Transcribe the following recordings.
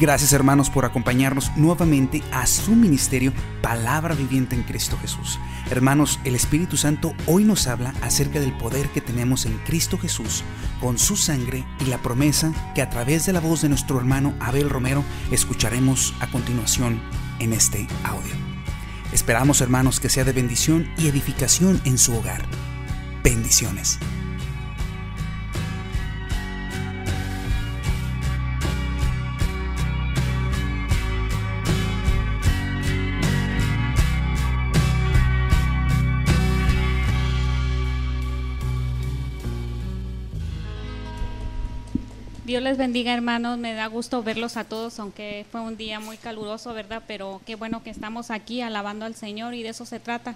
Gracias hermanos por acompañarnos nuevamente a su ministerio Palabra Viviente en Cristo Jesús. Hermanos, el Espíritu Santo hoy nos habla acerca del poder que tenemos en Cristo Jesús con su sangre y la promesa que a través de la voz de nuestro hermano Abel Romero escucharemos a continuación en este audio. Esperamos hermanos que sea de bendición y edificación en su hogar. Bendiciones. Dios les bendiga, hermanos. Me da gusto verlos a todos, aunque fue un día muy caluroso, ¿verdad? Pero qué bueno que estamos aquí alabando al Señor y de eso se trata.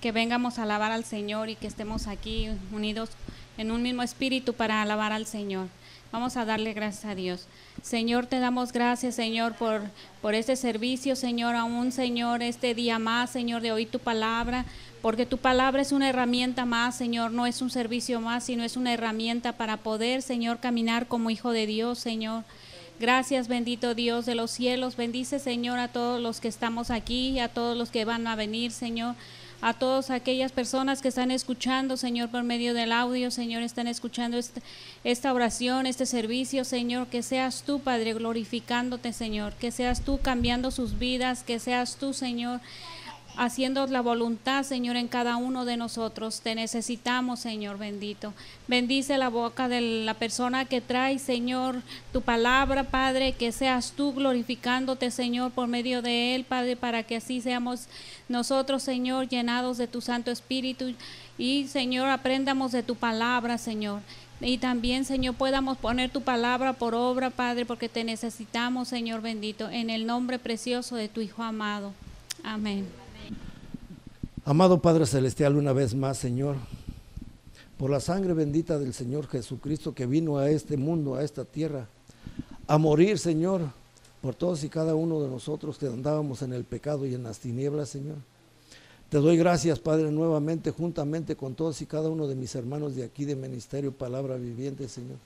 Que vengamos a alabar al Señor y que estemos aquí unidos en un mismo espíritu para alabar al Señor. Vamos a darle gracias a Dios. Señor, te damos gracias, Señor, por, por este servicio, Señor, aún, Señor, este día más, Señor, de oír tu palabra, porque tu palabra es una herramienta más, Señor, no es un servicio más, sino es una herramienta para poder, Señor, caminar como hijo de Dios, Señor. Gracias, bendito Dios de los cielos. Bendice, Señor, a todos los que estamos aquí, a todos los que van a venir, Señor a todas aquellas personas que están escuchando, Señor, por medio del audio, Señor, están escuchando esta, esta, oración, este servicio, Señor, que seas tú, Padre, glorificándote, Señor, que seas tú cambiando sus vidas, que seas tú, Señor, haciendo la voluntad, Señor, en cada uno de nosotros. Te necesitamos, Señor bendito. Bendice la boca de la persona que trae, Señor, tu palabra, Padre, que seas tú glorificándote, Señor, por medio de él, Padre, para que así seamos nosotros, Señor, llenados de tu Santo Espíritu y, Señor, aprendamos de tu palabra, Señor. Y también, Señor, podamos poner tu palabra por obra, Padre, porque te necesitamos, Señor bendito, en el nombre precioso de tu Hijo amado. Amén. Amado Padre Celestial, una vez más, Señor, por la sangre bendita del Señor Jesucristo que vino a este mundo, a esta tierra, a morir, Señor, por todos y cada uno de nosotros que andábamos en el pecado y en las tinieblas, Señor. Te doy gracias, Padre, nuevamente, juntamente con todos y cada uno de mis hermanos de aquí de Ministerio Palabra Viviente, Señor.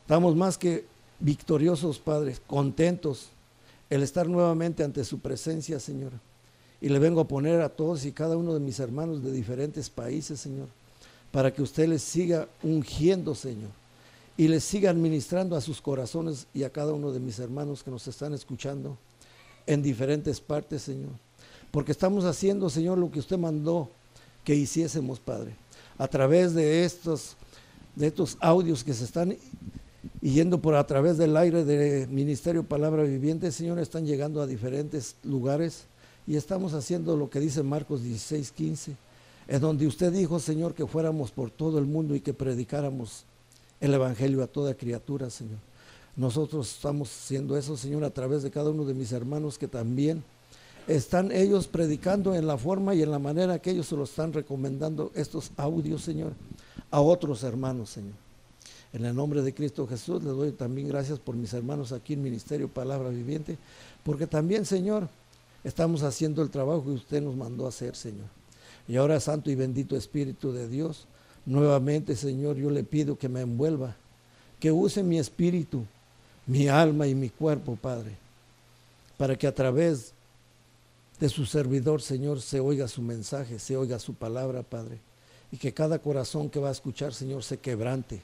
Estamos más que victoriosos, Padre, contentos el estar nuevamente ante su presencia, Señor y le vengo a poner a todos y cada uno de mis hermanos de diferentes países, Señor, para que usted les siga ungiendo, Señor, y les siga administrando a sus corazones y a cada uno de mis hermanos que nos están escuchando en diferentes partes, Señor. Porque estamos haciendo, Señor, lo que usted mandó que hiciésemos, Padre, a través de estos, de estos audios que se están yendo por a través del aire de Ministerio Palabra Viviente, Señor, están llegando a diferentes lugares y estamos haciendo lo que dice Marcos 16, 15, en donde usted dijo, Señor, que fuéramos por todo el mundo y que predicáramos el Evangelio a toda criatura, Señor. Nosotros estamos haciendo eso, Señor, a través de cada uno de mis hermanos que también están ellos predicando en la forma y en la manera que ellos se lo están recomendando estos audios, Señor, a otros hermanos, Señor. En el nombre de Cristo Jesús le doy también gracias por mis hermanos aquí en Ministerio Palabra Viviente, porque también, Señor, Estamos haciendo el trabajo que usted nos mandó hacer, Señor. Y ahora, Santo y bendito Espíritu de Dios, nuevamente, Señor, yo le pido que me envuelva, que use mi espíritu, mi alma y mi cuerpo, Padre, para que a través de su servidor, Señor, se oiga su mensaje, se oiga su palabra, Padre, y que cada corazón que va a escuchar, Señor, se quebrante,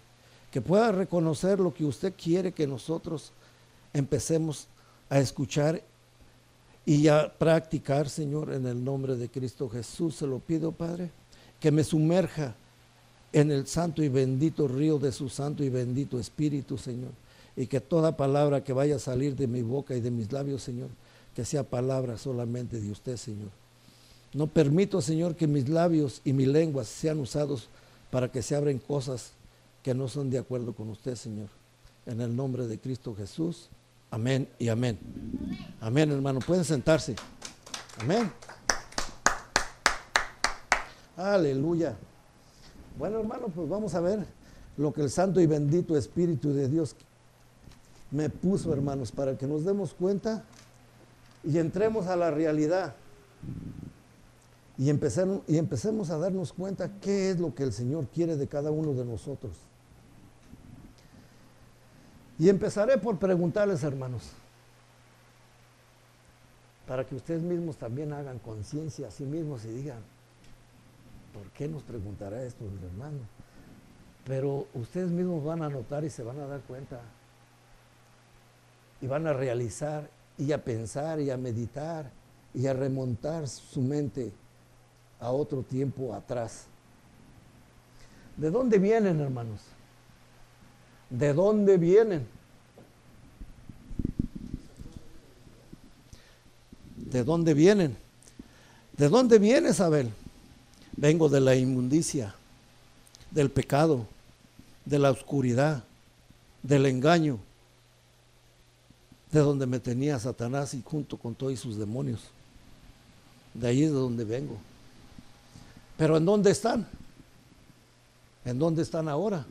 que pueda reconocer lo que usted quiere que nosotros empecemos a escuchar y a practicar, Señor, en el nombre de Cristo Jesús. Se lo pido, Padre, que me sumerja en el santo y bendito río de su santo y bendito Espíritu, Señor. Y que toda palabra que vaya a salir de mi boca y de mis labios, Señor, que sea palabra solamente de usted, Señor. No permito, Señor, que mis labios y mi lengua sean usados para que se abren cosas que no son de acuerdo con usted, Señor. En el nombre de Cristo Jesús. Amén y amén. Amén, hermano. Pueden sentarse. Amén. Aleluya. Bueno, hermano, pues vamos a ver lo que el Santo y bendito Espíritu de Dios me puso, hermanos, para que nos demos cuenta y entremos a la realidad y empecemos, y empecemos a darnos cuenta qué es lo que el Señor quiere de cada uno de nosotros. Y empezaré por preguntarles, hermanos, para que ustedes mismos también hagan conciencia a sí mismos y digan, ¿por qué nos preguntará esto el hermano? Pero ustedes mismos van a notar y se van a dar cuenta y van a realizar y a pensar y a meditar y a remontar su mente a otro tiempo atrás. ¿De dónde vienen, hermanos? ¿De dónde vienen? ¿De dónde vienen? ¿De dónde vienes, Abel? Vengo de la inmundicia, del pecado, de la oscuridad, del engaño, de donde me tenía Satanás y junto con todos sus demonios. De ahí es de donde vengo. Pero ¿en dónde están? ¿En dónde están ahora?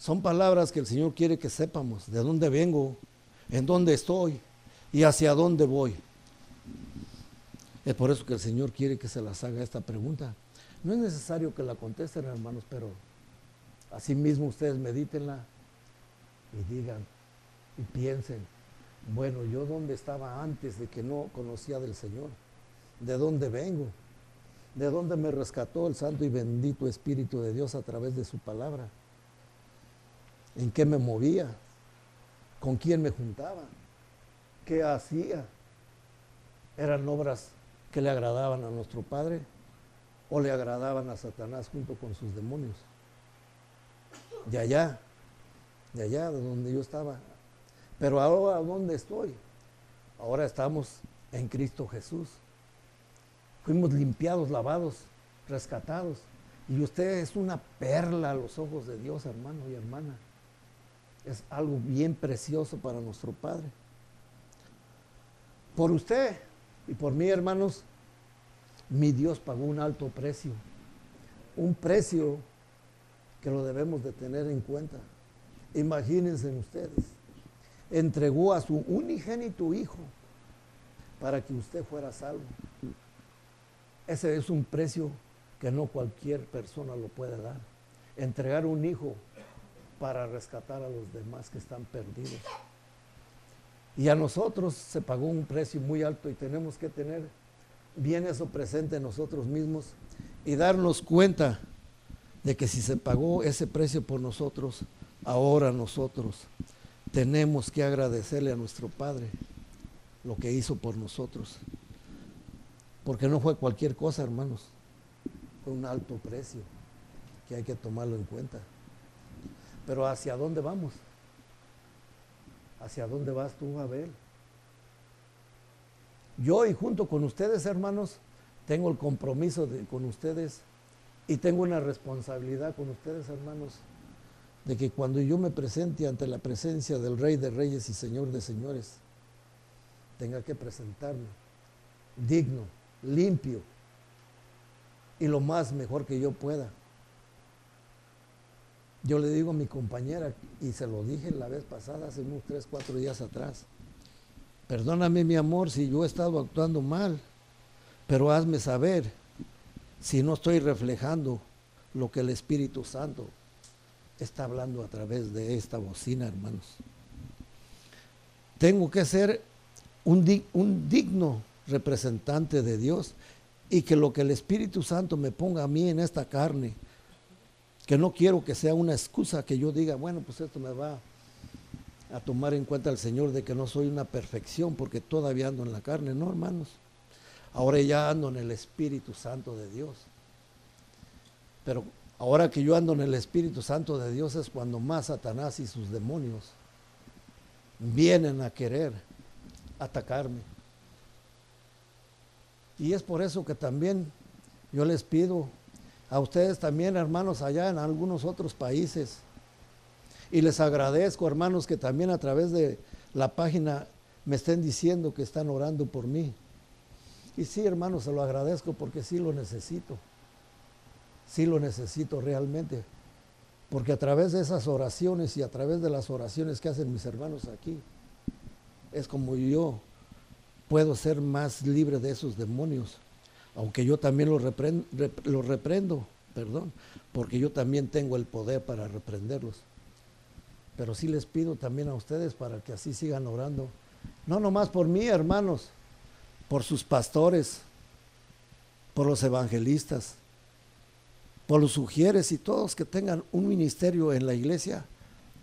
Son palabras que el Señor quiere que sepamos. ¿De dónde vengo? ¿En dónde estoy? ¿Y hacia dónde voy? Es por eso que el Señor quiere que se las haga esta pregunta. No es necesario que la contesten, hermanos, pero así mismo ustedes medítenla y digan y piensen, bueno, yo dónde estaba antes de que no conocía del Señor, de dónde vengo, de dónde me rescató el Santo y bendito Espíritu de Dios a través de su palabra, en qué me movía, con quién me juntaba, qué hacía. ¿Eran obras que le agradaban a nuestro Padre o le agradaban a Satanás junto con sus demonios? De allá, de allá de donde yo estaba. Pero ahora, ¿dónde estoy? Ahora estamos en Cristo Jesús. Fuimos limpiados, lavados, rescatados. Y usted es una perla a los ojos de Dios, hermano y hermana. Es algo bien precioso para nuestro Padre. Por usted y por mí, hermanos, mi Dios pagó un alto precio. Un precio que lo debemos de tener en cuenta. Imagínense ustedes. Entregó a su unigénito Hijo para que usted fuera salvo. Ese es un precio que no cualquier persona lo puede dar. Entregar un hijo para rescatar a los demás que están perdidos. Y a nosotros se pagó un precio muy alto y tenemos que tener bien eso presente en nosotros mismos y darnos cuenta de que si se pagó ese precio por nosotros, ahora nosotros tenemos que agradecerle a nuestro Padre lo que hizo por nosotros. Porque no fue cualquier cosa, hermanos. Fue un alto precio que hay que tomarlo en cuenta. Pero ¿hacia dónde vamos? ¿Hacia dónde vas tú, Abel? Yo y junto con ustedes, hermanos, tengo el compromiso de, con ustedes y tengo una responsabilidad con ustedes, hermanos, de que cuando yo me presente ante la presencia del Rey de Reyes y Señor de Señores, tenga que presentarme digno, limpio y lo más mejor que yo pueda. Yo le digo a mi compañera, y se lo dije la vez pasada, hace unos tres, cuatro días atrás, perdóname mi amor si yo he estado actuando mal, pero hazme saber si no estoy reflejando lo que el Espíritu Santo está hablando a través de esta bocina, hermanos. Tengo que ser un, un digno representante de Dios y que lo que el Espíritu Santo me ponga a mí en esta carne, que no quiero que sea una excusa que yo diga, bueno, pues esto me va a tomar en cuenta el Señor de que no soy una perfección porque todavía ando en la carne, no, hermanos. Ahora ya ando en el Espíritu Santo de Dios. Pero ahora que yo ando en el Espíritu Santo de Dios es cuando más Satanás y sus demonios vienen a querer atacarme. Y es por eso que también yo les pido a ustedes también, hermanos, allá en algunos otros países. Y les agradezco, hermanos, que también a través de la página me estén diciendo que están orando por mí. Y sí, hermanos, se lo agradezco porque sí lo necesito. Sí lo necesito realmente. Porque a través de esas oraciones y a través de las oraciones que hacen mis hermanos aquí, es como yo puedo ser más libre de esos demonios aunque yo también lo reprendo, reprendo, perdón, porque yo también tengo el poder para reprenderlos. pero sí les pido también a ustedes para que así sigan orando. No nomás por mí, hermanos, por sus pastores, por los evangelistas, por los sugieres y todos que tengan un ministerio en la iglesia.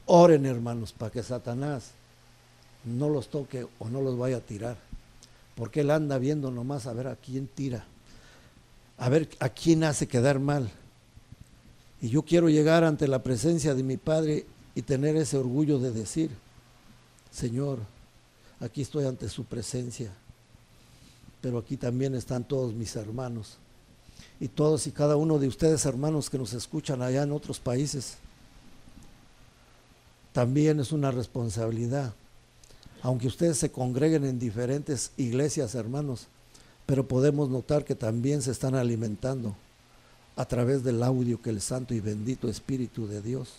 Oren, hermanos, para que Satanás no los toque o no los vaya a tirar. Porque él anda viendo nomás a ver a quién tira, a ver a quién hace quedar mal. Y yo quiero llegar ante la presencia de mi Padre y tener ese orgullo de decir, Señor, aquí estoy ante su presencia, pero aquí también están todos mis hermanos y todos y cada uno de ustedes hermanos que nos escuchan allá en otros países. También es una responsabilidad, aunque ustedes se congreguen en diferentes iglesias, hermanos, pero podemos notar que también se están alimentando a través del audio que el Santo y bendito Espíritu de Dios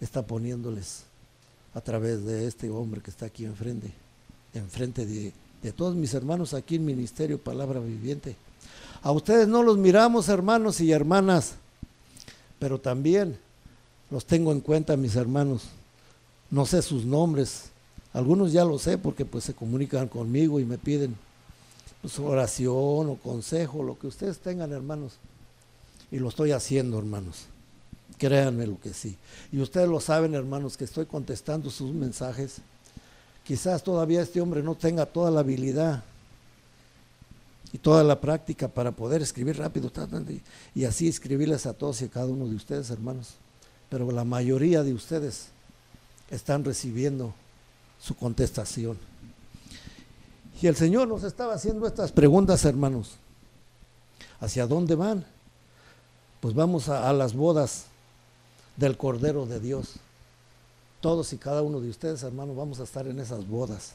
está poniéndoles a través de este hombre que está aquí enfrente, enfrente de, de todos mis hermanos aquí en Ministerio Palabra Viviente. A ustedes no los miramos, hermanos y hermanas, pero también los tengo en cuenta, mis hermanos. No sé sus nombres, algunos ya lo sé porque pues se comunican conmigo y me piden pues, oración o consejo, lo que ustedes tengan, hermanos. Y lo estoy haciendo, hermanos. Créanme lo que sí. Y ustedes lo saben, hermanos, que estoy contestando sus mensajes. Quizás todavía este hombre no tenga toda la habilidad y toda la práctica para poder escribir rápido y así escribirles a todos y a cada uno de ustedes, hermanos. Pero la mayoría de ustedes están recibiendo su contestación. Y el Señor nos estaba haciendo estas preguntas, hermanos. ¿Hacia dónde van? Pues vamos a, las bodas del Cordero de Dios. Todos y cada uno de ustedes, hermanos, vamos a estar en esas bodas.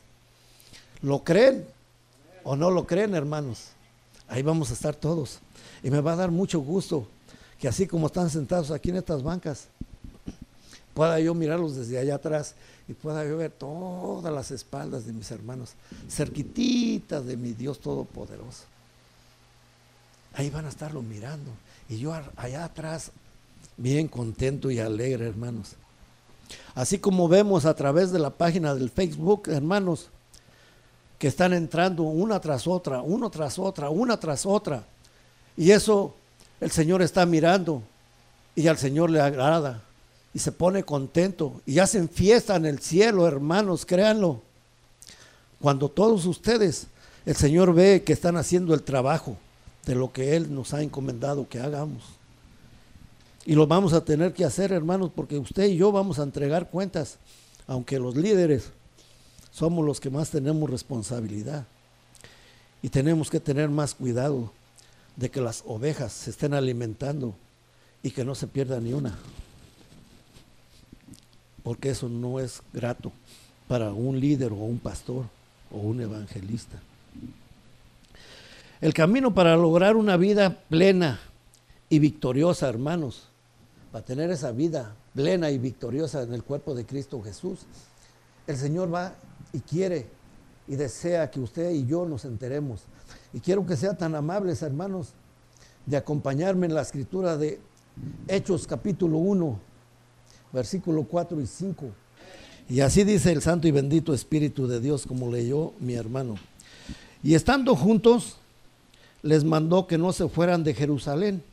¿Lo creen o no lo creen, hermanos? Ahí vamos a estar todos. Y me va a dar mucho gusto que así como están sentados aquí en estas bancas, pueda yo mirarlos desde allá atrás y pueda yo ver todas las espaldas de mis hermanos, cerquititas de mi Dios Todopoderoso. Ahí van a estarlo mirando. Y yo allá atrás, bien contento y alegre, hermanos. Así como vemos a través de la página del Facebook, hermanos, que están entrando una tras otra, uno tras otra, una tras otra. Y eso el Señor está mirando y al Señor le agrada y se pone contento y hacen fiesta en el cielo, hermanos, créanlo. Cuando todos ustedes, el Señor ve que están haciendo el trabajo de lo que Él nos ha encomendado que hagamos. Y lo vamos a tener que hacer, hermanos, porque usted y yo vamos a entregar cuentas, aunque los líderes somos los que más tenemos responsabilidad. Y tenemos que tener más cuidado de que las ovejas se estén alimentando y que no se pierda ni una porque eso no es grato para un líder o un pastor o un evangelista. El camino para lograr una vida plena y victoriosa, hermanos, para tener esa vida plena y victoriosa en el cuerpo de Cristo Jesús, el Señor va y quiere y desea que usted y yo nos enteremos. Y quiero que sean tan amables, hermanos, de acompañarme en la escritura de Hechos capítulo 1, versículo 4 y 5. Y así dice el Santo y bendito Espíritu de Dios, como leyó mi hermano. Y estando juntos, les mandó que no se fueran de Jerusalén,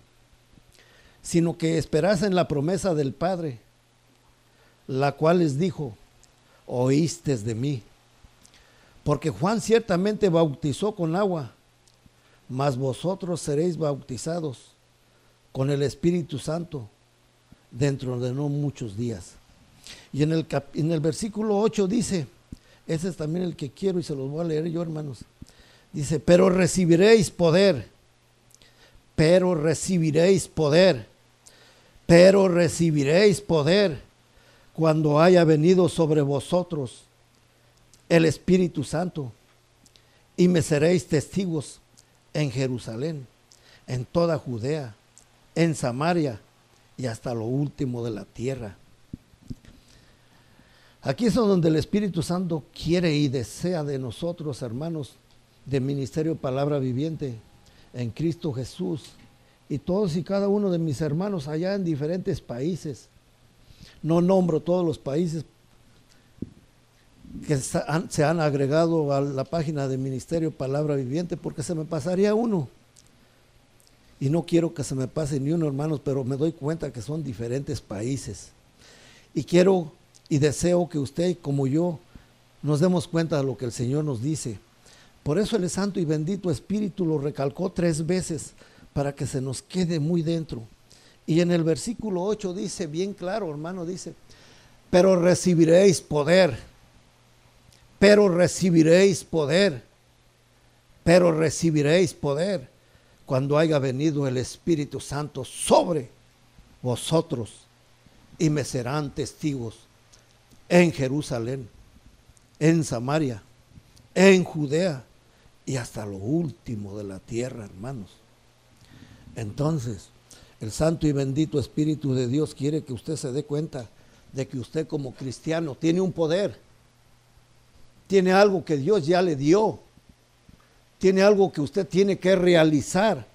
sino que esperasen la promesa del Padre, la cual les dijo, oíste de mí. Porque Juan ciertamente bautizó con agua, mas vosotros seréis bautizados con el Espíritu Santo dentro de no muchos días. Y en el, en el versículo 8 dice, ese es también el que quiero y se los voy a leer yo, hermanos. Dice, pero recibiréis poder, pero recibiréis poder, pero recibiréis poder cuando haya venido sobre vosotros el Espíritu Santo y me seréis testigos en Jerusalén, en toda Judea, en Samaria y hasta lo último de la tierra. Aquí es donde el Espíritu Santo quiere y desea de nosotros, hermanos, de Ministerio Palabra Viviente, en Cristo Jesús, y todos y cada uno de mis hermanos allá en diferentes países. No nombro todos los países que se han agregado a la página del Ministerio Palabra Viviente porque se me pasaría uno. Y no quiero que se me pase ni uno, hermanos, pero me doy cuenta que son diferentes países. Y quiero y deseo que usted, como yo, nos demos cuenta de lo que el Señor nos dice. Por eso el Santo y bendito Espíritu lo recalcó tres veces para que se nos quede muy dentro. Y en el versículo 8 dice bien claro, hermano, dice, pero recibiréis poder, pero recibiréis poder, pero recibiréis poder cuando haya venido el Espíritu Santo sobre vosotros y me serán testigos en Jerusalén, en Samaria, en Judea y hasta lo último de la tierra, hermanos. Entonces, el Santo y bendito Espíritu de Dios quiere que usted se dé cuenta de que usted como cristiano tiene un poder, tiene algo que Dios ya le dio, tiene algo que usted tiene que realizar,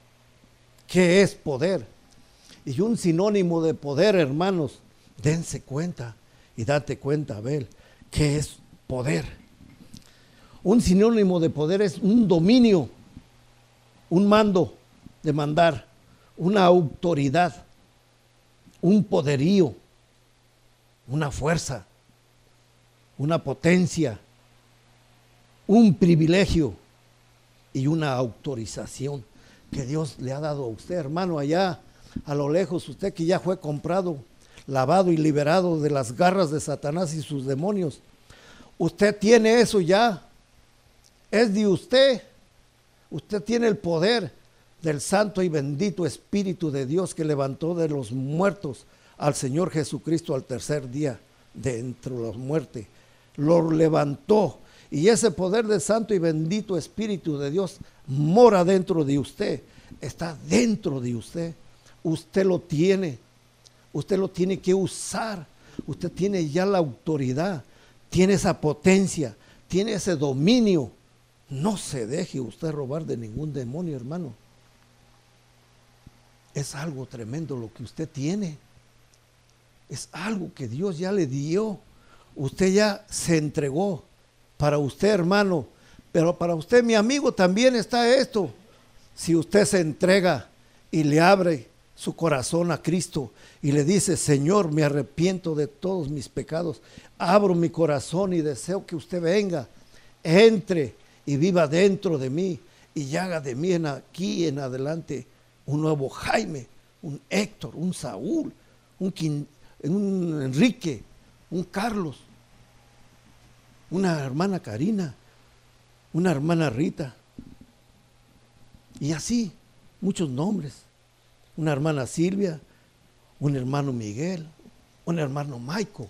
que es poder. Y un sinónimo de poder, hermanos, dense cuenta y date cuenta, Abel, que es poder. Un sinónimo de poder es un dominio, un mando de mandar, una autoridad, un poderío, una fuerza, una potencia, un privilegio y una autorización que Dios le ha dado a usted, hermano, allá a lo lejos, usted que ya fue comprado, lavado y liberado de las garras de Satanás y sus demonios. Usted tiene eso ya, es de usted. Usted tiene el poder del Santo y bendito Espíritu de Dios que levantó de los muertos al Señor Jesucristo al tercer día de entre los muertos. Lo levantó. Y ese poder del Santo y bendito Espíritu de Dios mora dentro de usted. Está dentro de usted. Usted lo tiene. Usted lo tiene que usar. Usted tiene ya la autoridad. Tiene esa potencia. Tiene ese dominio. No se deje usted robar de ningún demonio, hermano. Es algo tremendo lo que usted tiene. Es algo que Dios ya le dio. Usted ya se entregó. Para usted, hermano. Pero para usted, mi amigo, también está esto. Si usted se entrega y le abre su corazón a Cristo y le dice, Señor, me arrepiento de todos mis pecados, abro mi corazón y deseo que usted venga, entre y viva dentro de mí y haga de mí en aquí en adelante un nuevo Jaime, un Héctor, un Saúl, un, un Enrique, un Carlos, una hermana Karina, una hermana Rita, y así muchos nombres, una hermana Silvia, un hermano Miguel, un hermano Maico.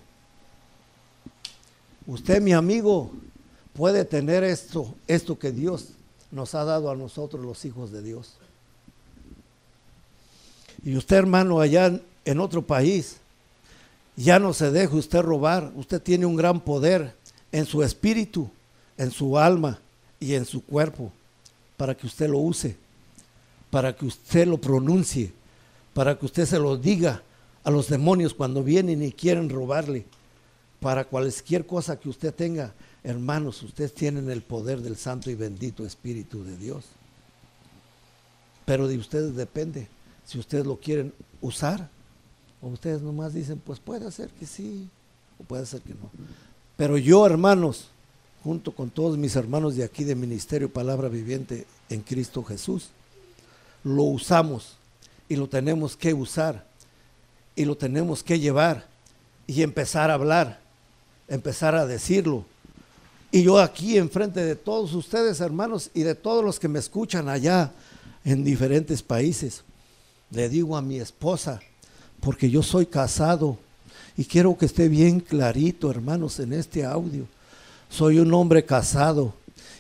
Usted, mi amigo, puede tener esto, esto que Dios nos ha dado a nosotros los hijos de Dios. Y usted, hermano, allá en otro país, ya no se deje usted robar. Usted tiene un gran poder en su espíritu, en su alma y en su cuerpo, para que usted lo use, para que usted lo pronuncie, para que usted se lo diga a los demonios cuando vienen y quieren robarle, para cualquier cosa que usted tenga. Hermanos, ustedes tienen el poder del Santo y bendito Espíritu de Dios. Pero de ustedes depende si ustedes lo quieren usar, o ustedes nomás dicen, pues puede ser que sí, o puede ser que no. Pero yo, hermanos, junto con todos mis hermanos de aquí de Ministerio Palabra Viviente en Cristo Jesús, lo usamos y lo tenemos que usar y lo tenemos que llevar y empezar a hablar, empezar a decirlo. Y yo aquí enfrente de todos ustedes, hermanos, y de todos los que me escuchan allá en diferentes países, le digo a mi esposa, porque yo soy casado y quiero que esté bien clarito, hermanos, en este audio. Soy un hombre casado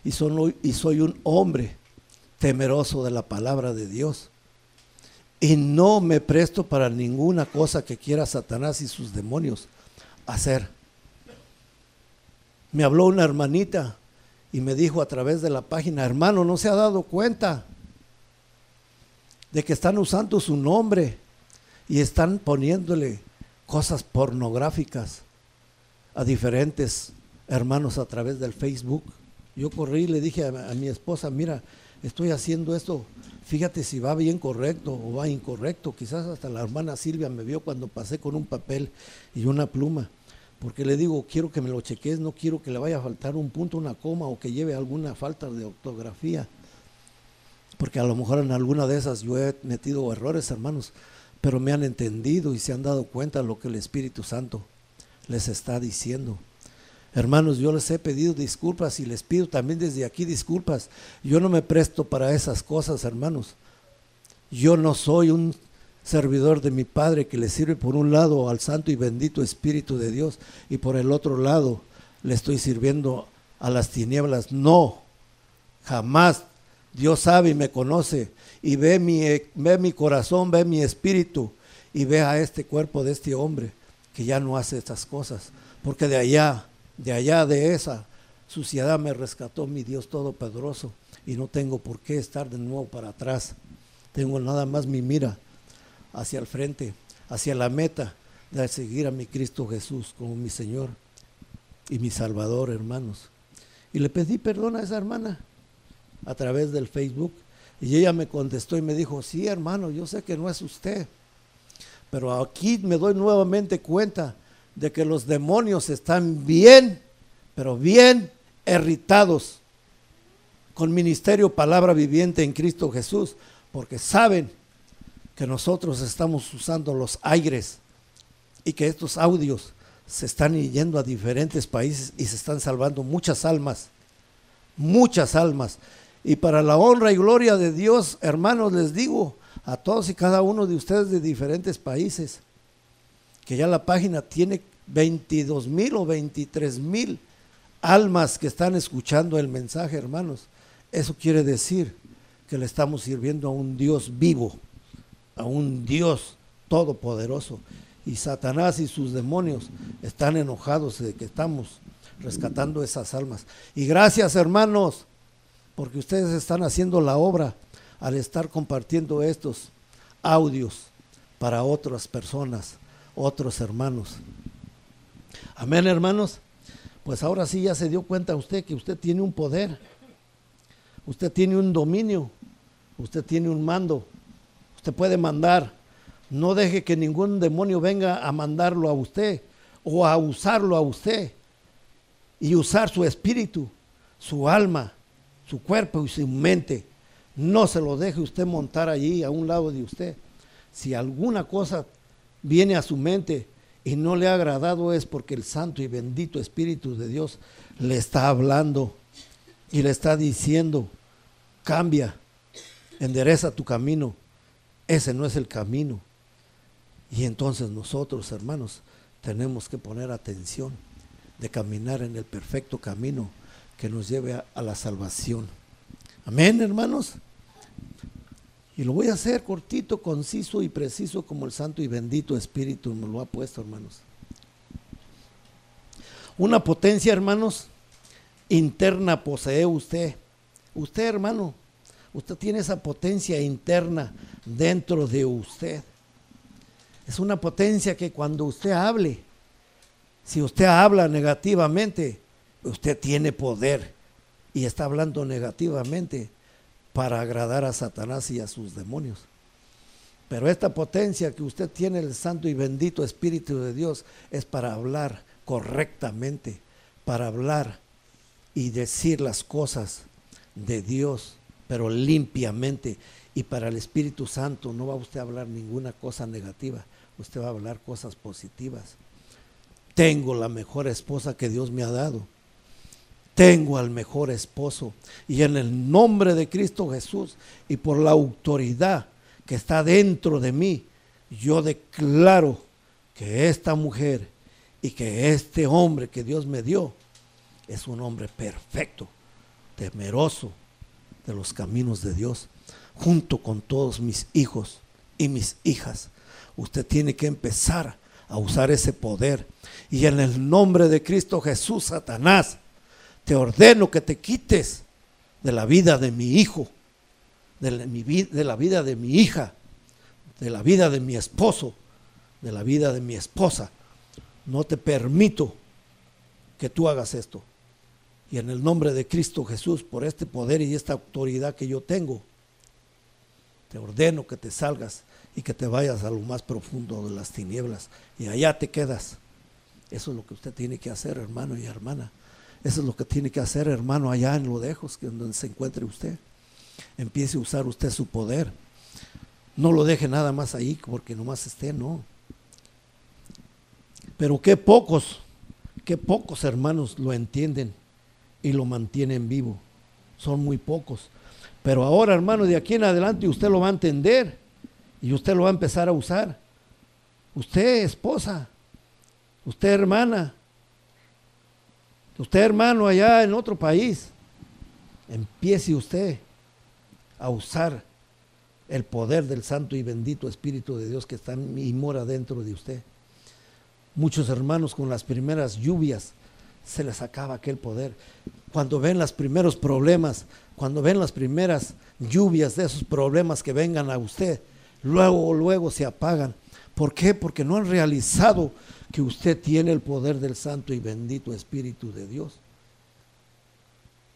y y soy un hombre temeroso de la palabra de Dios. Y no me presto para ninguna cosa que quiera Satanás y sus demonios hacer. Me habló una hermanita y me dijo a través de la página, hermano, ¿no se ha dado cuenta de que están usando su nombre y están poniéndole cosas pornográficas a diferentes hermanos a través del Facebook. Yo corrí y le dije a, mi esposa, mira, estoy haciendo esto, fíjate si va bien correcto o va incorrecto. Quizás hasta la hermana Silvia me vio cuando pasé con un papel y una pluma. Porque le digo, quiero que me lo cheques, no quiero que le vaya a faltar un punto, una coma o que lleve alguna falta de ortografía. Porque a lo mejor en alguna de esas yo he metido errores, hermanos, pero me han entendido y se han dado cuenta de lo que el Espíritu Santo les está diciendo. Hermanos, yo les he pedido disculpas y les pido también desde aquí disculpas. Yo no me presto para esas cosas, hermanos. Yo no soy un servidor de mi Padre que le sirve por un lado al Santo y bendito Espíritu de Dios y por el otro lado le estoy sirviendo a las tinieblas. No, jamás. Dios sabe y me conoce y ve mi, ve mi corazón, ve mi espíritu y ve a este cuerpo de este hombre que ya no hace estas cosas. Porque de allá de allá de esa suciedad me rescató mi Dios Todopoderoso y no tengo por qué estar de nuevo para atrás. Tengo nada más mi mira hacia el frente, hacia la meta de seguir a mi Cristo Jesús como mi Señor y mi Salvador, hermanos. Y le pedí perdón a esa hermana a través del Facebook y ella me contestó y me dijo, sí hermano, yo sé que no es usted, pero aquí me doy nuevamente cuenta de que los demonios están bien, pero bien irritados con ministerio palabra viviente en Cristo Jesús, porque saben que nosotros estamos usando los aires y que estos audios se están yendo a diferentes países y se están salvando muchas almas, muchas almas. Y para la honra y gloria de Dios, hermanos, les digo a todos y cada uno de ustedes de diferentes países, que ya la página tiene 22 mil o 23 mil almas que están escuchando el mensaje, hermanos. Eso quiere decir que le estamos sirviendo a un Dios vivo, a un Dios todopoderoso. Y Satanás y sus demonios están enojados de que estamos rescatando esas almas. Y gracias, hermanos, porque ustedes están haciendo la obra al estar compartiendo estos audios para otras personas otros hermanos. Amén, hermanos. Pues ahora sí ya se dio cuenta usted que usted tiene un poder, usted tiene un dominio, usted tiene un mando, usted puede mandar. No deje que ningún demonio venga a mandarlo a usted o a usarlo a usted y usar su espíritu, su alma, su cuerpo y su mente. No se lo deje usted montar allí a un lado de usted. Si alguna cosa viene a su mente y no le ha agradado es porque el santo y bendito Espíritu de Dios le está hablando y le está diciendo, cambia, endereza tu camino. Ese no es el camino. Y entonces nosotros, hermanos, tenemos que poner atención de caminar en el perfecto camino que nos lleve a, la salvación. Amén, hermanos. Y lo voy a hacer cortito, conciso y preciso como el Santo y bendito Espíritu me lo ha puesto, hermanos. Una potencia, hermanos, interna posee usted. Usted, hermano, usted tiene esa potencia interna dentro de usted. Es una potencia que cuando usted hable, si usted habla negativamente, usted tiene poder y está hablando negativamente para agradar a Satanás y a sus demonios. Pero esta potencia que usted tiene, el Santo y bendito Espíritu de Dios, es para hablar correctamente, para hablar y decir las cosas de Dios, pero limpiamente. Y para el Espíritu Santo no va usted a hablar ninguna cosa negativa, usted va a hablar cosas positivas. Tengo la mejor esposa que Dios me ha dado tengo al mejor esposo. Y en el nombre de Cristo Jesús y por la autoridad que está dentro de mí, yo declaro que esta mujer y que este hombre que Dios me dio es un hombre perfecto, temeroso de los caminos de Dios, junto con todos mis hijos y mis hijas. Usted tiene que empezar a usar ese poder. Y en el nombre de Cristo Jesús, Satanás, te ordeno que te quites de la vida de mi hijo, de la, vida de mi hija, de la vida de mi esposo, de la vida de mi esposa. No te permito que tú hagas esto. Y en el nombre de Cristo Jesús, por este poder y esta autoridad que yo tengo, te ordeno que te salgas y que te vayas a lo más profundo de las tinieblas y allá te quedas. Eso es lo que usted tiene que hacer, hermano y hermana. Eso es lo que tiene que hacer, hermano, allá en lo lejos, donde se encuentre usted. Empiece a usar usted su poder. No lo deje nada más ahí porque nomás esté, no. Pero qué pocos, qué pocos hermanos lo entienden y lo mantienen vivo. Son muy pocos. Pero ahora, hermano, de aquí en adelante usted lo va a entender y usted lo va a empezar a usar. Usted, esposa, usted, hermana, usted, hermano, allá en otro país, empiece usted a usar el poder del Santo y bendito Espíritu de Dios que está y mora dentro de usted. Muchos hermanos con las primeras lluvias se les acaba aquel poder. Cuando ven los primeros problemas, cuando ven las primeras lluvias de esos problemas que vengan a usted, luego, luego se apagan. ¿Por qué? Porque no han realizado que usted tiene el poder del Santo y bendito Espíritu de Dios.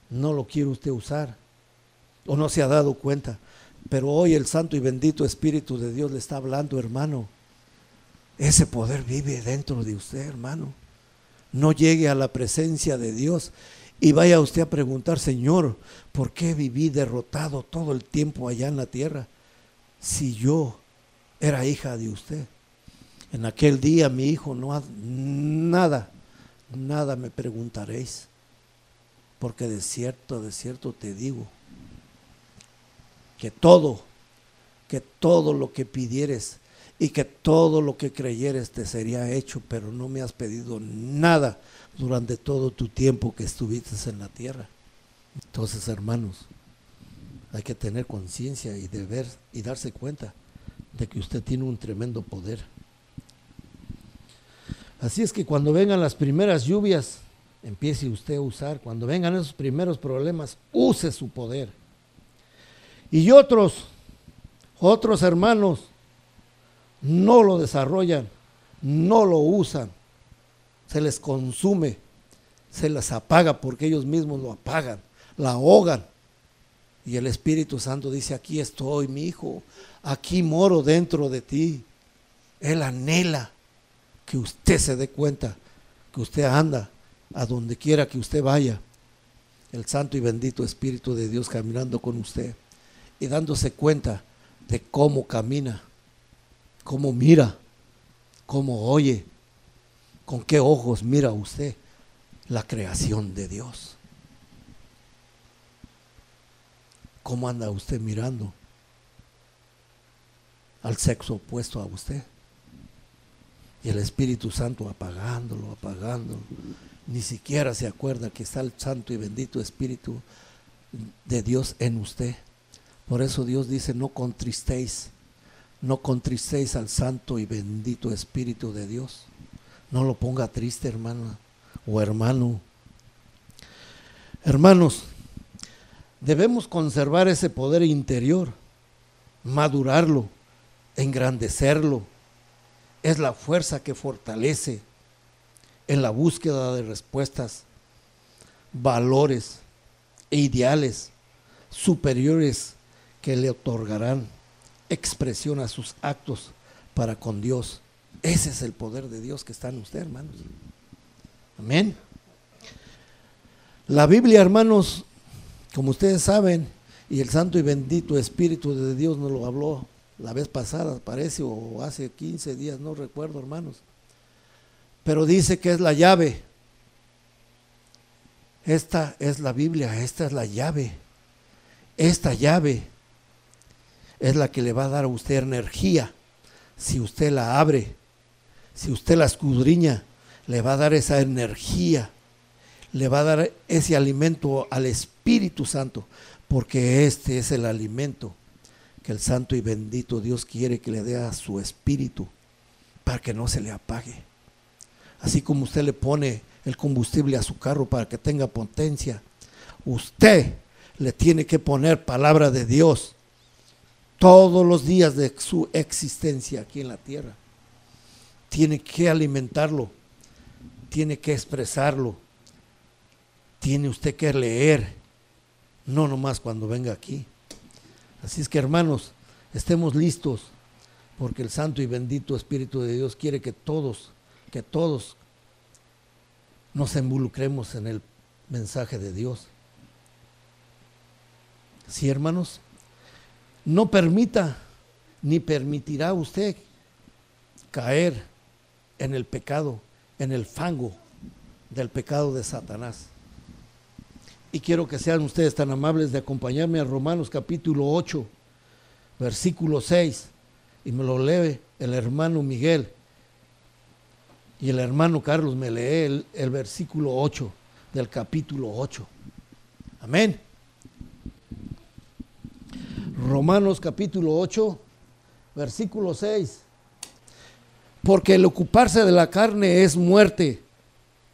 No lo quiere usted usar o no se ha dado cuenta. Pero hoy el Santo y bendito Espíritu de Dios le está hablando, hermano. Ese poder vive dentro de usted, hermano. No llegue a la presencia de Dios y vaya usted a preguntar, Señor, ¿por qué viví derrotado todo el tiempo allá en la tierra si yo era hija de usted? En aquel día mi hijo no nada, nada me preguntaréis, porque de cierto, de cierto te digo, que todo, que todo lo que pidieres y que todo lo que creyeres te sería hecho, pero no me has pedido nada durante todo tu tiempo que estuviste en la tierra. Entonces, hermanos, hay que tener conciencia y de ver y darse cuenta de que usted tiene un tremendo poder. Así es que cuando vengan las primeras lluvias, empiece usted a usar, cuando vengan esos primeros problemas, use su poder. Y otros, otros hermanos, no lo desarrollan, no lo usan, se les consume, se les apaga porque ellos mismos lo apagan, la ahogan. Y el Espíritu Santo dice, aquí estoy, mi hijo, aquí moro dentro de ti. Él anhela que usted se dé cuenta que usted anda a donde quiera que usted vaya. El Santo y bendito Espíritu de Dios caminando con usted y dándose cuenta de cómo camina, cómo mira, cómo oye, con qué ojos mira usted la creación de Dios. ¿Cómo anda usted mirando al sexo opuesto a usted? Y el Espíritu Santo apagándolo, apagándolo. Ni siquiera se acuerda que está el Santo y bendito Espíritu de Dios en usted. Por eso Dios dice, no contristéis, no contristéis al santo y bendito Espíritu de Dios. No lo ponga triste, hermana o hermano. Hermanos, debemos conservar ese poder interior, madurarlo, engrandecerlo. Es la fuerza que fortalece en la búsqueda de respuestas, valores e ideales superiores que le otorgarán expresión a sus actos para con Dios. Ese es el poder de Dios que está en usted, hermanos. Amén. La Biblia, hermanos, como ustedes saben, y el Santo y bendito Espíritu de Dios nos lo habló la vez pasada, parece, o hace 15 días, no recuerdo, hermanos. Pero dice que es la llave. Esta es la Biblia, esta es la llave. Esta llave es la que le va a dar a usted energía. Si usted la abre, si usted la escudriña, le va a dar esa energía, le va a dar ese alimento al Espíritu Santo, porque este es el alimento que el Santo y bendito Dios quiere que le dé a su espíritu para que no se le apague. Así como usted le pone el combustible a su carro para que tenga potencia, usted le tiene que poner palabra de Dios todos los días de su existencia aquí en la tierra. tiene que alimentarlo, tiene que expresarlo, tiene usted que leer, no nomás cuando venga aquí. Así es que hermanos, estemos listos, porque el Santo y bendito Espíritu de Dios quiere que todos, que todos nos involucremos en el mensaje de Dios. Sí, hermanos, no permita ni permitirá usted caer en el pecado, en el fango del pecado de Satanás. Y quiero que sean ustedes tan amables de acompañarme a Romanos capítulo 8, versículo 6, y me lo lee el hermano Miguel. Y el hermano Carlos me lee el, versículo 8 del capítulo 8. Amén. Romanos capítulo 8, versículo 6. Porque el ocuparse de la carne es muerte.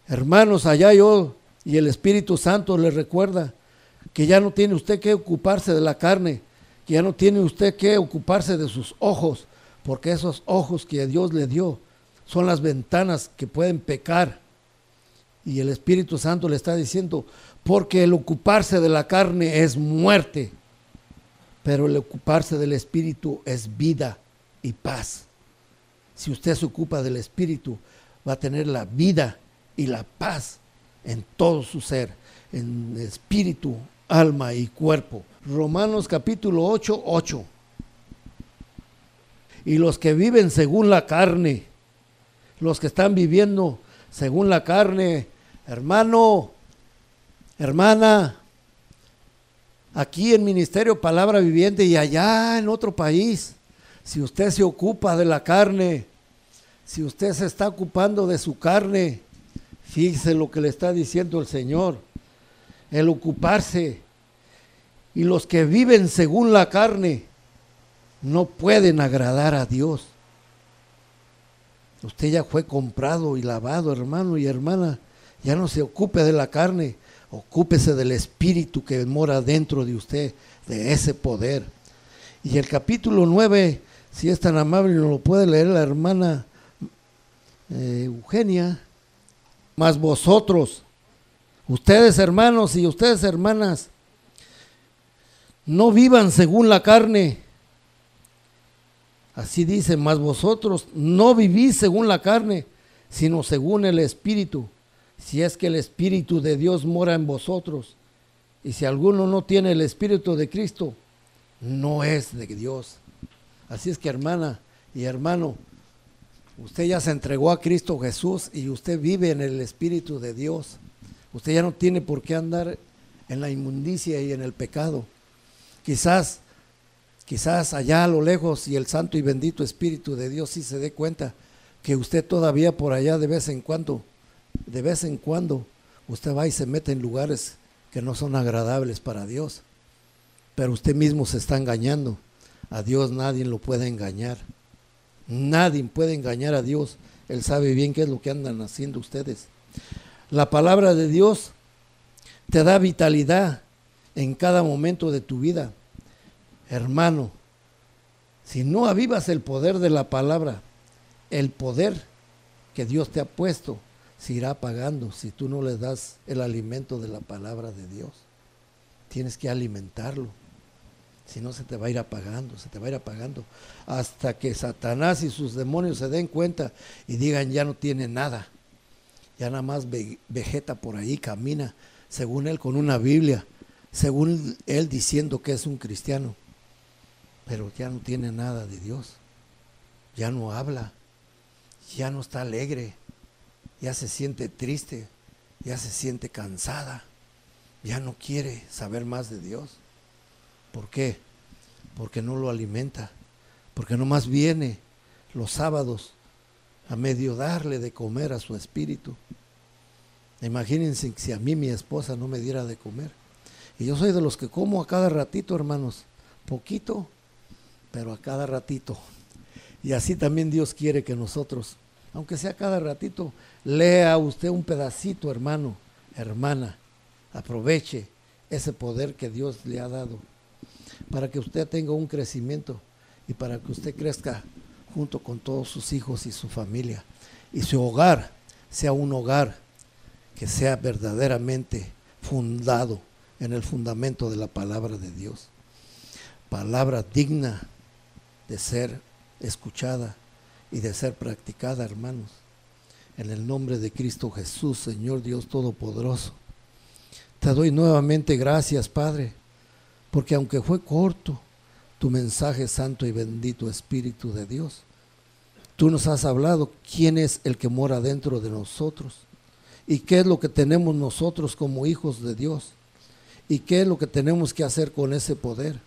Hermanos, allá yo y el Espíritu Santo le recuerda que ya no tiene usted que ocuparse de la carne, que ya no tiene usted que ocuparse de sus ojos, porque esos ojos que Dios le dio son las ventanas que pueden pecar. Y el Espíritu Santo le está diciendo, porque el ocuparse de la carne es muerte pero el ocuparse del Espíritu es vida y paz. Si usted se ocupa del Espíritu, va a tener la vida y la paz en todo su ser, en espíritu, alma y cuerpo. Romanos capítulo 8, 8. Y los que viven según la carne, los que están viviendo según la carne, hermano, hermana, aquí en Ministerio Palabra Viviente y allá en otro país, si usted se ocupa de la carne, si usted se está ocupando de su carne, fíjese lo que le está diciendo el Señor, el ocuparse. Y los que viven según la carne no pueden agradar a Dios. Usted ya fue comprado y lavado, hermano y hermana. Ya no se ocupe de la carne, Ocúpese del espíritu que mora dentro de usted, de ese poder. Y el capítulo 9, si es tan amable, no lo puede leer la hermana eh, Eugenia. Más vosotros, ustedes hermanos y ustedes hermanas, no vivan según la carne. Así dice, más vosotros no vivís según la carne, sino según el Espíritu si es que el Espíritu de Dios mora en vosotros. Y si alguno no tiene el Espíritu de Cristo, no es de Dios. Así es que hermana y hermano, usted ya se entregó a Cristo Jesús y usted vive en el Espíritu de Dios. Usted ya no tiene por qué andar en la inmundicia y en el pecado. Quizás, quizás allá a lo lejos y el Santo y bendito Espíritu de Dios sí se dé cuenta que usted todavía por allá de vez en cuando de vez en cuando usted va y se mete en lugares que no son agradables para Dios, pero usted mismo se está engañando. A Dios nadie lo puede engañar. Nadie puede engañar a Dios. Él sabe bien qué es lo que andan haciendo ustedes. La palabra de Dios te da vitalidad en cada momento de tu vida. Hermano, si no avivas el poder de la palabra, el poder que Dios te ha puesto, se irá apagando si tú no le das el alimento de la palabra de Dios. Tienes que alimentarlo. Si no, se te va a ir apagando, se te va a ir apagando. Hasta que Satanás y sus demonios se den cuenta y digan, ya no tiene nada. Ya nada más vegeta por ahí, camina, según él, con una Biblia, según él diciendo que es un cristiano. Pero ya no tiene nada de Dios. Ya no habla. Ya no está alegre ya se siente triste, ya se siente cansada, ya no quiere saber más de Dios. ¿Por qué? Porque no lo alimenta, porque nomás viene los sábados a medio darle de comer a su espíritu. Imagínense si a mí mi esposa no me diera de comer. Y yo soy de los que como a cada ratito, hermanos, poquito, pero a cada ratito. Y así también Dios quiere que nosotros aunque sea cada ratito, lea usted un pedacito, hermano, hermana. Aproveche ese poder que Dios le ha dado para que usted tenga un crecimiento y para que usted crezca junto con todos sus hijos y su familia. Y su hogar sea un hogar que sea verdaderamente fundado en el fundamento de la palabra de Dios. Palabra digna de ser escuchada y de ser practicada, hermanos. En el nombre de Cristo Jesús, Señor Dios Todopoderoso. Te doy nuevamente gracias, Padre, porque aunque fue corto tu mensaje santo y bendito Espíritu de Dios, tú nos has hablado quién es el que mora dentro de nosotros y qué es lo que tenemos nosotros como hijos de Dios y qué es lo que tenemos que hacer con ese poder.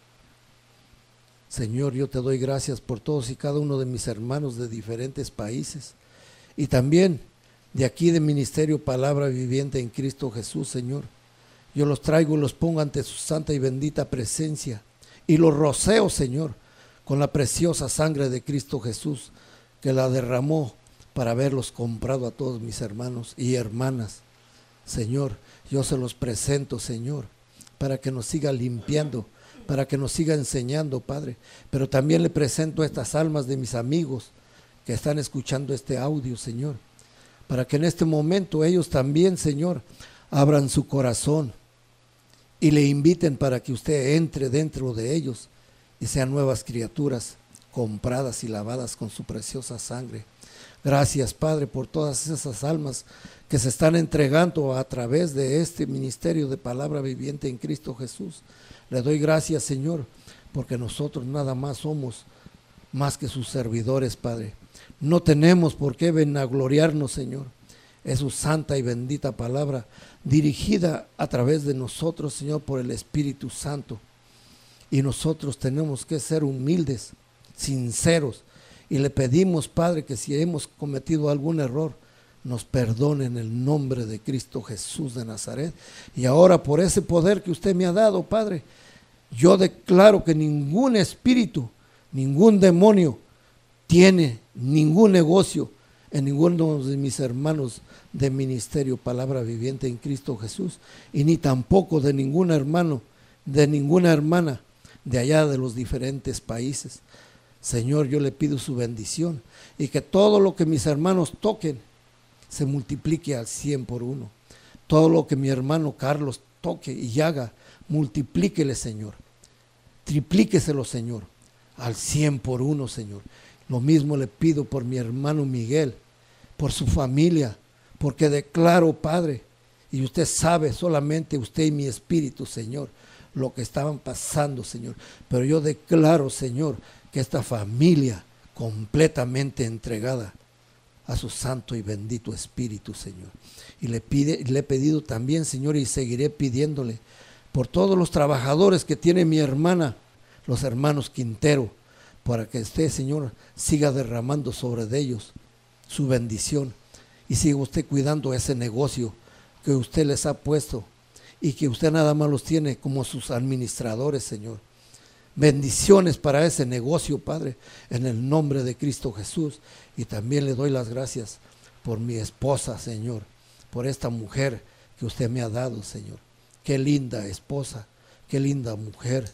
Señor, yo te doy gracias por todos y cada uno de mis hermanos de diferentes países y también de aquí de Ministerio Palabra Viviente en Cristo Jesús, Señor. Yo los traigo y los pongo ante su santa y bendita presencia y los roceo, Señor, con la preciosa sangre de Cristo Jesús que la derramó para haberlos comprado a todos mis hermanos y hermanas. Señor, yo se los presento, Señor, para que nos siga limpiando para que nos siga enseñando, Padre. Pero también le presento estas almas de mis amigos que están escuchando este audio, Señor, para que en este momento ellos también, Señor, abran su corazón y le inviten para que usted entre dentro de ellos y sean nuevas criaturas compradas y lavadas con su preciosa sangre. Gracias, Padre, por todas esas almas que se están entregando a través de este ministerio de palabra viviente en Cristo Jesús. Le doy gracias, Señor, porque nosotros nada más somos más que sus servidores, Padre. No tenemos por qué gloriarnos, Señor. Es su santa y bendita palabra dirigida a través de nosotros, Señor, por el Espíritu Santo. Y nosotros tenemos que ser humildes, sinceros. Y le pedimos, Padre, que si hemos cometido algún error, nos perdone en el nombre de Cristo Jesús de Nazaret. Y ahora por ese poder que usted me ha dado, Padre, yo declaro que ningún espíritu, ningún demonio tiene ningún negocio en ninguno de mis hermanos de ministerio Palabra Viviente en Cristo Jesús, y ni tampoco de ningún hermano, de ninguna hermana de allá de los diferentes países. Señor, yo le pido su bendición y que todo lo que mis hermanos toquen se multiplique al cien por uno. Todo lo que mi hermano Carlos toque y haga, multiplíquele, Señor. Triplíqueselo, Señor, al cien por uno, Señor. Lo mismo le pido por mi hermano Miguel, por su familia, porque declaro, Padre, y usted sabe solamente usted y mi espíritu, Señor, lo que estaban pasando, Señor. Pero yo declaro, Señor, que esta familia completamente entregada a su santo y bendito espíritu, Señor. Y le, pide, le he pedido también, Señor, y seguiré pidiéndole por todos los trabajadores que tiene mi hermana, los hermanos Quintero, para que usted, Señor, siga derramando sobre ellos su bendición y siga usted cuidando ese negocio que usted les ha puesto y que usted nada más los tiene como sus administradores, Señor. Bendiciones para ese negocio, Padre, en el nombre de Cristo Jesús. Y también le doy las gracias por mi esposa, Señor, por esta mujer que usted me ha dado, Señor. Qué linda esposa, qué linda mujer,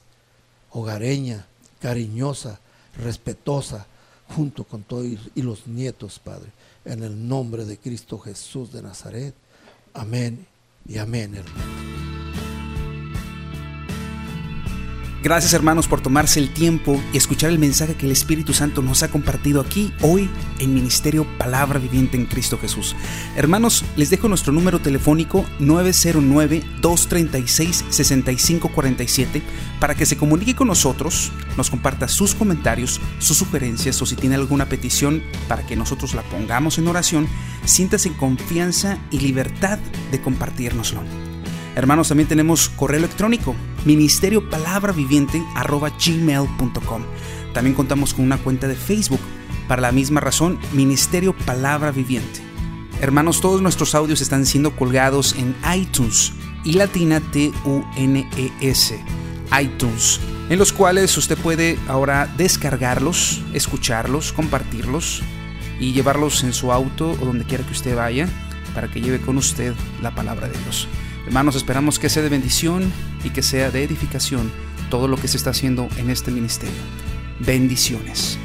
hogareña, cariñosa, respetuosa, junto con todos y los nietos, Padre. En el nombre de Cristo Jesús de Nazaret. Amén y amén, hermano. Gracias hermanos por tomarse el tiempo y escuchar el mensaje que el Espíritu Santo nos ha compartido aquí hoy en Ministerio Palabra Viviente en Cristo Jesús. Hermanos, les dejo nuestro número telefónico 909-236-6547 para que se comunique con nosotros, nos comparta sus comentarios, sus sugerencias o si tiene alguna petición para que nosotros la pongamos en oración, siéntase en confianza y libertad de compartirnoslo. Hermanos, también tenemos correo electrónico, ministerio palabra viviente gmail.com. También contamos con una cuenta de Facebook, para la misma razón, Ministerio Palabra Viviente. Hermanos, todos nuestros audios están siendo colgados en iTunes y latina T-U-N-E-S, iTunes, en los cuales usted puede ahora descargarlos, escucharlos, compartirlos y llevarlos en su auto o donde quiera que usted vaya para que lleve con usted la palabra de Dios. Hermanos, esperamos que sea de bendición y que sea de edificación todo lo que se está haciendo en este ministerio. Bendiciones.